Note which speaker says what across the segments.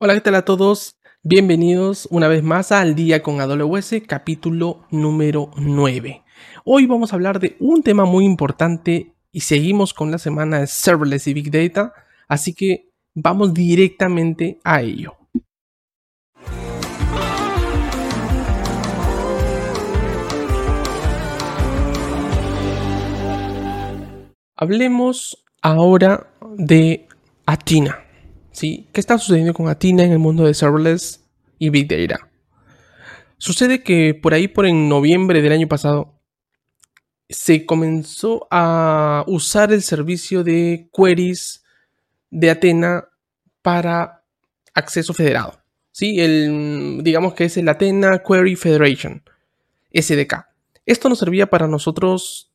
Speaker 1: Hola, ¿qué tal a todos? Bienvenidos una vez más al Día con AWS, capítulo número 9. Hoy vamos a hablar de un tema muy importante y seguimos con la semana de Serverless y Big Data, así que vamos directamente a ello. Hablemos ahora de Athena. ¿Sí? ¿Qué está sucediendo con Athena en el mundo de serverless y Big Data? Sucede que por ahí, por en noviembre del año pasado, se comenzó a usar el servicio de queries de Athena para acceso federado. ¿sí? El, digamos que es el Athena Query Federation, SDK. Esto nos servía para nosotros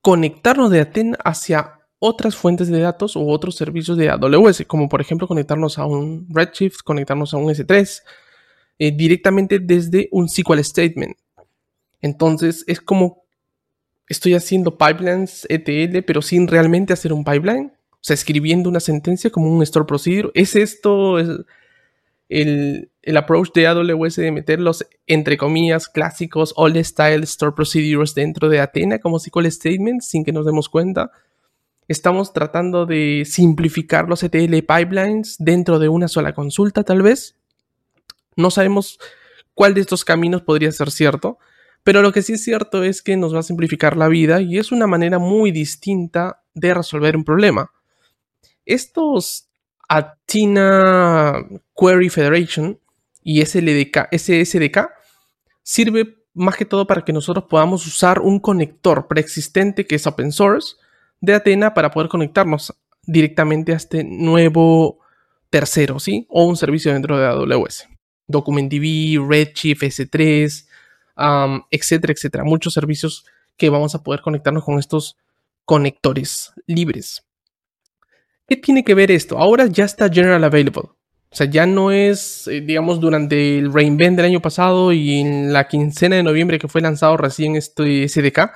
Speaker 1: conectarnos de Athena hacia otras fuentes de datos u otros servicios de AWS, como por ejemplo conectarnos a un Redshift, conectarnos a un S3, eh, directamente desde un SQL Statement. Entonces es como estoy haciendo pipelines ETL, pero sin realmente hacer un pipeline. O sea, escribiendo una sentencia como un store procedure. ¿Es esto el, el approach de AWS de meter los, entre comillas, clásicos all style store procedures dentro de Athena como SQL Statements sin que nos demos cuenta? Estamos tratando de simplificar los ETL pipelines dentro de una sola consulta, tal vez. No sabemos cuál de estos caminos podría ser cierto, pero lo que sí es cierto es que nos va a simplificar la vida y es una manera muy distinta de resolver un problema. Estos Athena Query Federation y SLDK, SSDK sirve más que todo para que nosotros podamos usar un conector preexistente que es open source de Athena para poder conectarnos directamente a este nuevo tercero, ¿sí? O un servicio dentro de AWS. DocumentDB, Redshift, S3, etcétera, etcétera. Muchos servicios que vamos a poder conectarnos con estos conectores libres. ¿Qué tiene que ver esto? Ahora ya está general available. O sea, ya no es, eh, digamos, durante el Reinvent del año pasado y en la quincena de noviembre que fue lanzado recién este SDK,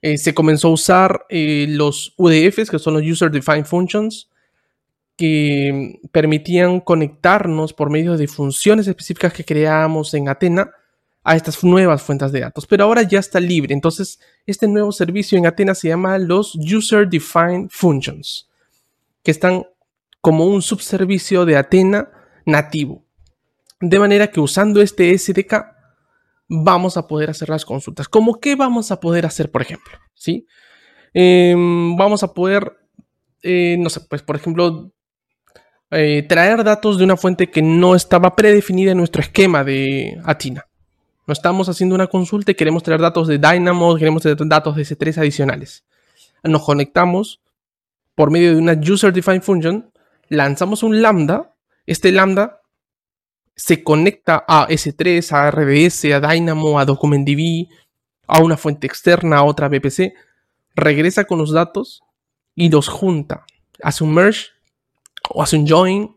Speaker 1: eh, se comenzó a usar eh, los UDFs, que son los User Defined Functions, que permitían conectarnos por medio de funciones específicas que creábamos en Athena a estas nuevas fuentes de datos. Pero ahora ya está libre. Entonces, este nuevo servicio en Athena se llama los User Defined Functions, que están como un subservicio de Athena nativo. De manera que usando este SDK vamos a poder hacer las consultas. ¿Cómo qué vamos a poder hacer, por ejemplo? ¿Sí? Em, vamos a poder, eh, no sé, pues por ejemplo, eh, traer datos de una fuente que no estaba predefinida en nuestro esquema de Atina. No estamos haciendo una consulta y queremos traer datos de Dynamo, queremos traer datos de S3 adicionales. Nos conectamos por medio de una User Defined Function, lanzamos un lambda, este lambda se conecta a S3, a RDS, a Dynamo, a DocumentDB, a una fuente externa, a otra VPC, regresa con los datos y los junta. Hace un merge o hace un join,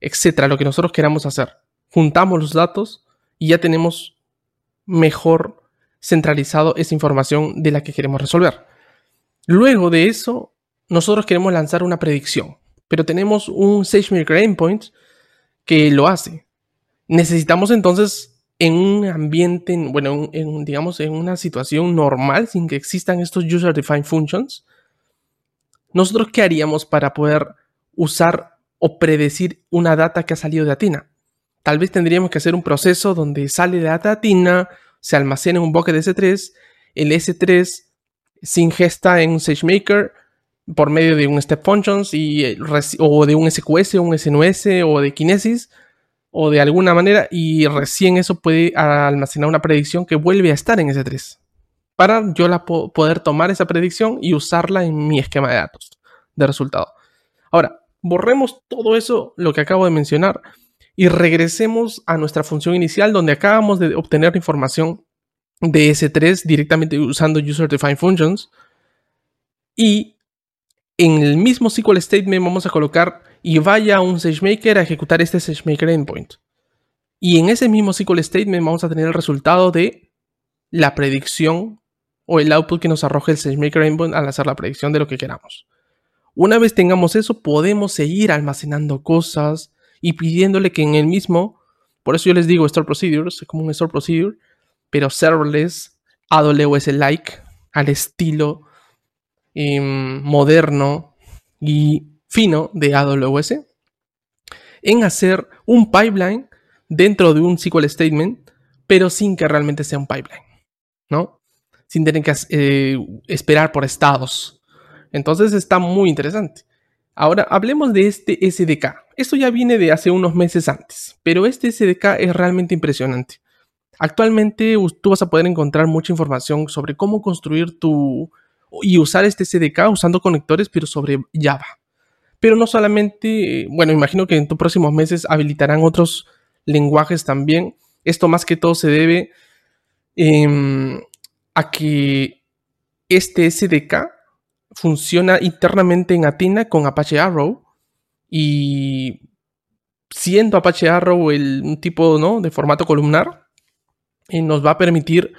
Speaker 1: etcétera, lo que nosotros queramos hacer. Juntamos los datos y ya tenemos mejor centralizado esa información de la que queremos resolver. Luego de eso, nosotros queremos lanzar una predicción, pero tenemos un SageMaker Endpoint que lo hace. Necesitamos entonces en un ambiente, bueno, en, digamos, en una situación normal, sin que existan estos user defined functions, nosotros qué haríamos para poder usar o predecir una data que ha salido de Athena? Tal vez tendríamos que hacer un proceso donde sale de data Athena, se almacena en un bucket de S3, el S3 se ingesta en un SageMaker por medio de un step functions y, o de un SQS, un SNOS o de Kinesis o de alguna manera y recién eso puede almacenar una predicción que vuelve a estar en ese 3 para yo la poder tomar esa predicción y usarla en mi esquema de datos de resultado. Ahora, borremos todo eso, lo que acabo de mencionar, y regresemos a nuestra función inicial donde acabamos de obtener información de S3 directamente usando User Defined Functions. Y en el mismo SQL Statement vamos a colocar y vaya un SageMaker a ejecutar este SageMaker Endpoint. Y en ese mismo SQL Statement vamos a tener el resultado de la predicción o el output que nos arroja el SageMaker Endpoint al hacer la predicción de lo que queramos. Una vez tengamos eso, podemos seguir almacenando cosas y pidiéndole que en el mismo, por eso yo les digo Store Procedures, es como un Store Procedure, pero serverless, AWS-like, al estilo em, moderno y fino de AWS, en hacer un pipeline dentro de un SQL statement, pero sin que realmente sea un pipeline, ¿no? Sin tener que eh, esperar por estados. Entonces está muy interesante. Ahora hablemos de este SDK. Esto ya viene de hace unos meses antes, pero este SDK es realmente impresionante. Actualmente tú vas a poder encontrar mucha información sobre cómo construir tu y usar este SDK usando conectores, pero sobre Java. Pero no solamente, bueno, imagino que en tus próximos meses habilitarán otros lenguajes también. Esto más que todo se debe em, a que este SDK funciona internamente en Athena con Apache Arrow y siendo Apache Arrow el, un tipo ¿no? de formato columnar, eh, nos va a permitir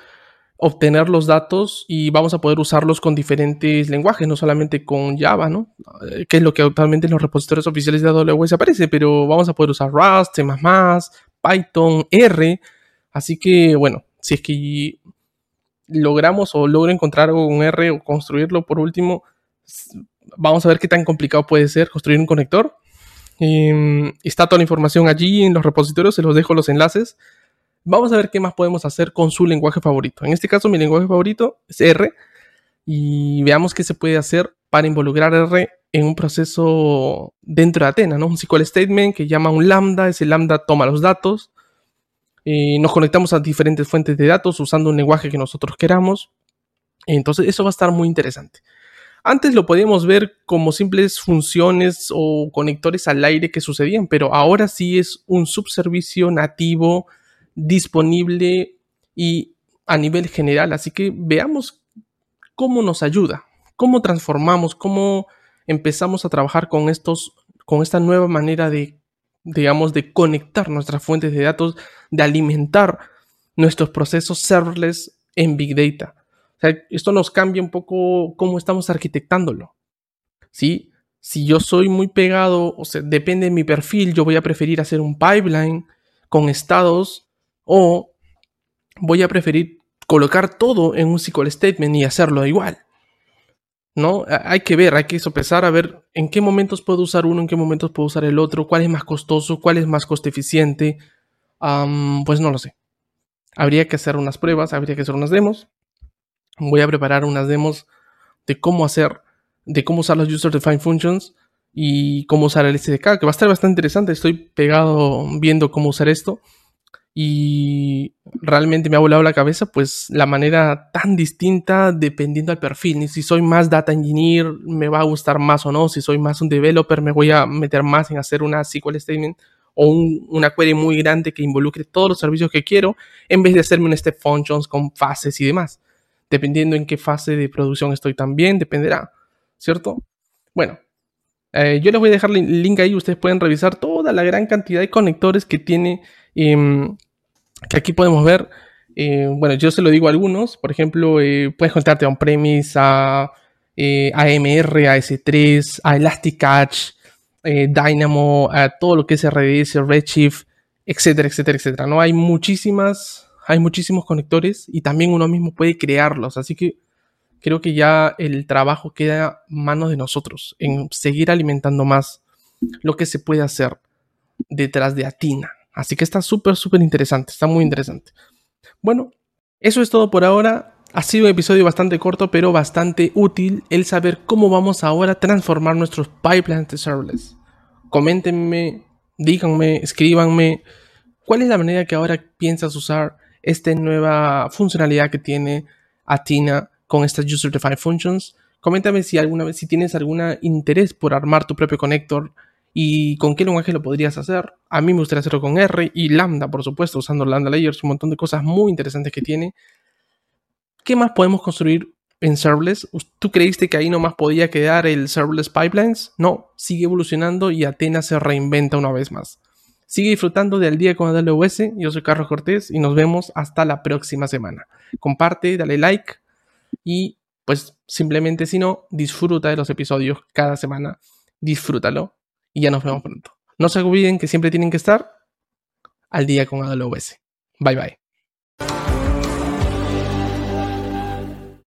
Speaker 1: obtener los datos y vamos a poder usarlos con diferentes lenguajes, no solamente con Java, ¿no? Eh, que es lo que actualmente en los repositorios oficiales de AWS aparece, pero vamos a poder usar Rust, C++, Python, R. Así que, bueno, si es que logramos o logro encontrar un R o construirlo por último, vamos a ver qué tan complicado puede ser construir un conector. Em, está toda la información allí en los repositorios, se los dejo los enlaces. Vamos a ver qué más podemos hacer con su lenguaje favorito. En este caso, mi lenguaje favorito es R. Y veamos qué se puede hacer para involucrar R en un proceso dentro de Athena, ¿no? Un SQL statement que llama un lambda, ese lambda toma los datos, y nos conectamos a diferentes fuentes de datos usando un lenguaje que nosotros queramos. Entonces, eso va a estar muy interesante. Antes lo podíamos ver como simples funciones o conectores al aire que sucedían, pero ahora sí es un subservicio nativo disponible y a nivel general. Así que veamos cómo nos ayuda, cómo transformamos, cómo empezamos a trabajar con estos, con esta nueva manera de, digamos, de conectar nuestras fuentes de datos, de alimentar nuestros procesos serverless en Big Data. esto nos cambia un poco cómo estamos arquitectándolo. ¿Sí? Si yo soy muy pegado, o sea, depende de mi perfil, yo voy a preferir hacer un pipeline con estados o voy a preferir colocar todo en un SQL statement y hacerlo igual. ¿No? Hay que ver, hay que sopesar a ver en qué momentos puedo usar uno, en qué momentos puedo usar el otro, cuál es más costoso, cuál es más coste eficiente. pues no lo sé. Habría que hacer unas pruebas, habría que hacer unas demos. Voy a preparar unas demos de cómo hacer, de cómo usar los User Defined Functions y cómo usar el SDK, que va a estar bastante interesante. Estoy pegado viendo cómo usar esto y realmente me ha volado la cabeza pues la manera tan distinta dependiendo del perfil. Si soy más data engineer me va a gustar más o no, si soy más un developer me voy a meter más en hacer una SQL statement o una query muy grande que involucre todos los servicios que quiero en vez de hacerme un step functions con fases y demás. Dependiendo en qué fase de producción estoy también, dependerá, ¿cierto? Bueno, eh, yo les voy a dejar el link ahí, ustedes pueden revisar toda la gran cantidad de conectores que tiene Em, que aquí podemos ver, eh, bueno, yo se lo digo a algunos, por ejemplo, eh, puedes conectarte a on-premise, a eh, AMR, a S3, a Elastic Cache, Dynamo, a todo lo que es RDS, Redshift, etcétera, etcétera, etcétera. ¿no? Hay muchísimas, hay muchísimos conectores y también uno mismo puede crearlos, así que creo que ya el trabajo queda manos de nosotros, en seguir alimentando más lo que se puede hacer detrás de Atina. Así que está súper, súper interesante, está muy interesante. Bueno, eso es todo por ahora. Ha sido un episodio bastante corto, pero bastante útil el saber cómo vamos ahora a transformar nuestros pipelines de serverless. Coméntenme, díganme, escríbanme cuál es la manera que ahora piensas usar esta nueva funcionalidad que tiene Atina con estas User Defined Functions. Coméntame si alguna vez si tienes algún interés por armar tu propio connector ¿Y con qué lenguaje lo podrías hacer? A mí me gustaría hacerlo con R y Lambda, por supuesto, usando Lambda Layers, un montón de cosas muy interesantes que tiene. ¿Qué más podemos construir en serverless? ¿Tú creíste que ahí nomás podía quedar el serverless pipelines? No, sigue evolucionando y Atenas se reinventa una vez más. Sigue disfrutando del día con AWS. Yo soy Carlos Cortés y nos vemos hasta la próxima semana. Comparte, dale like y pues simplemente si no, disfruta de los episodios cada semana. Disfrútalo y ya nos vemos pronto. No se olviden que siempre tienen que estar al día con AWS. Bye bye.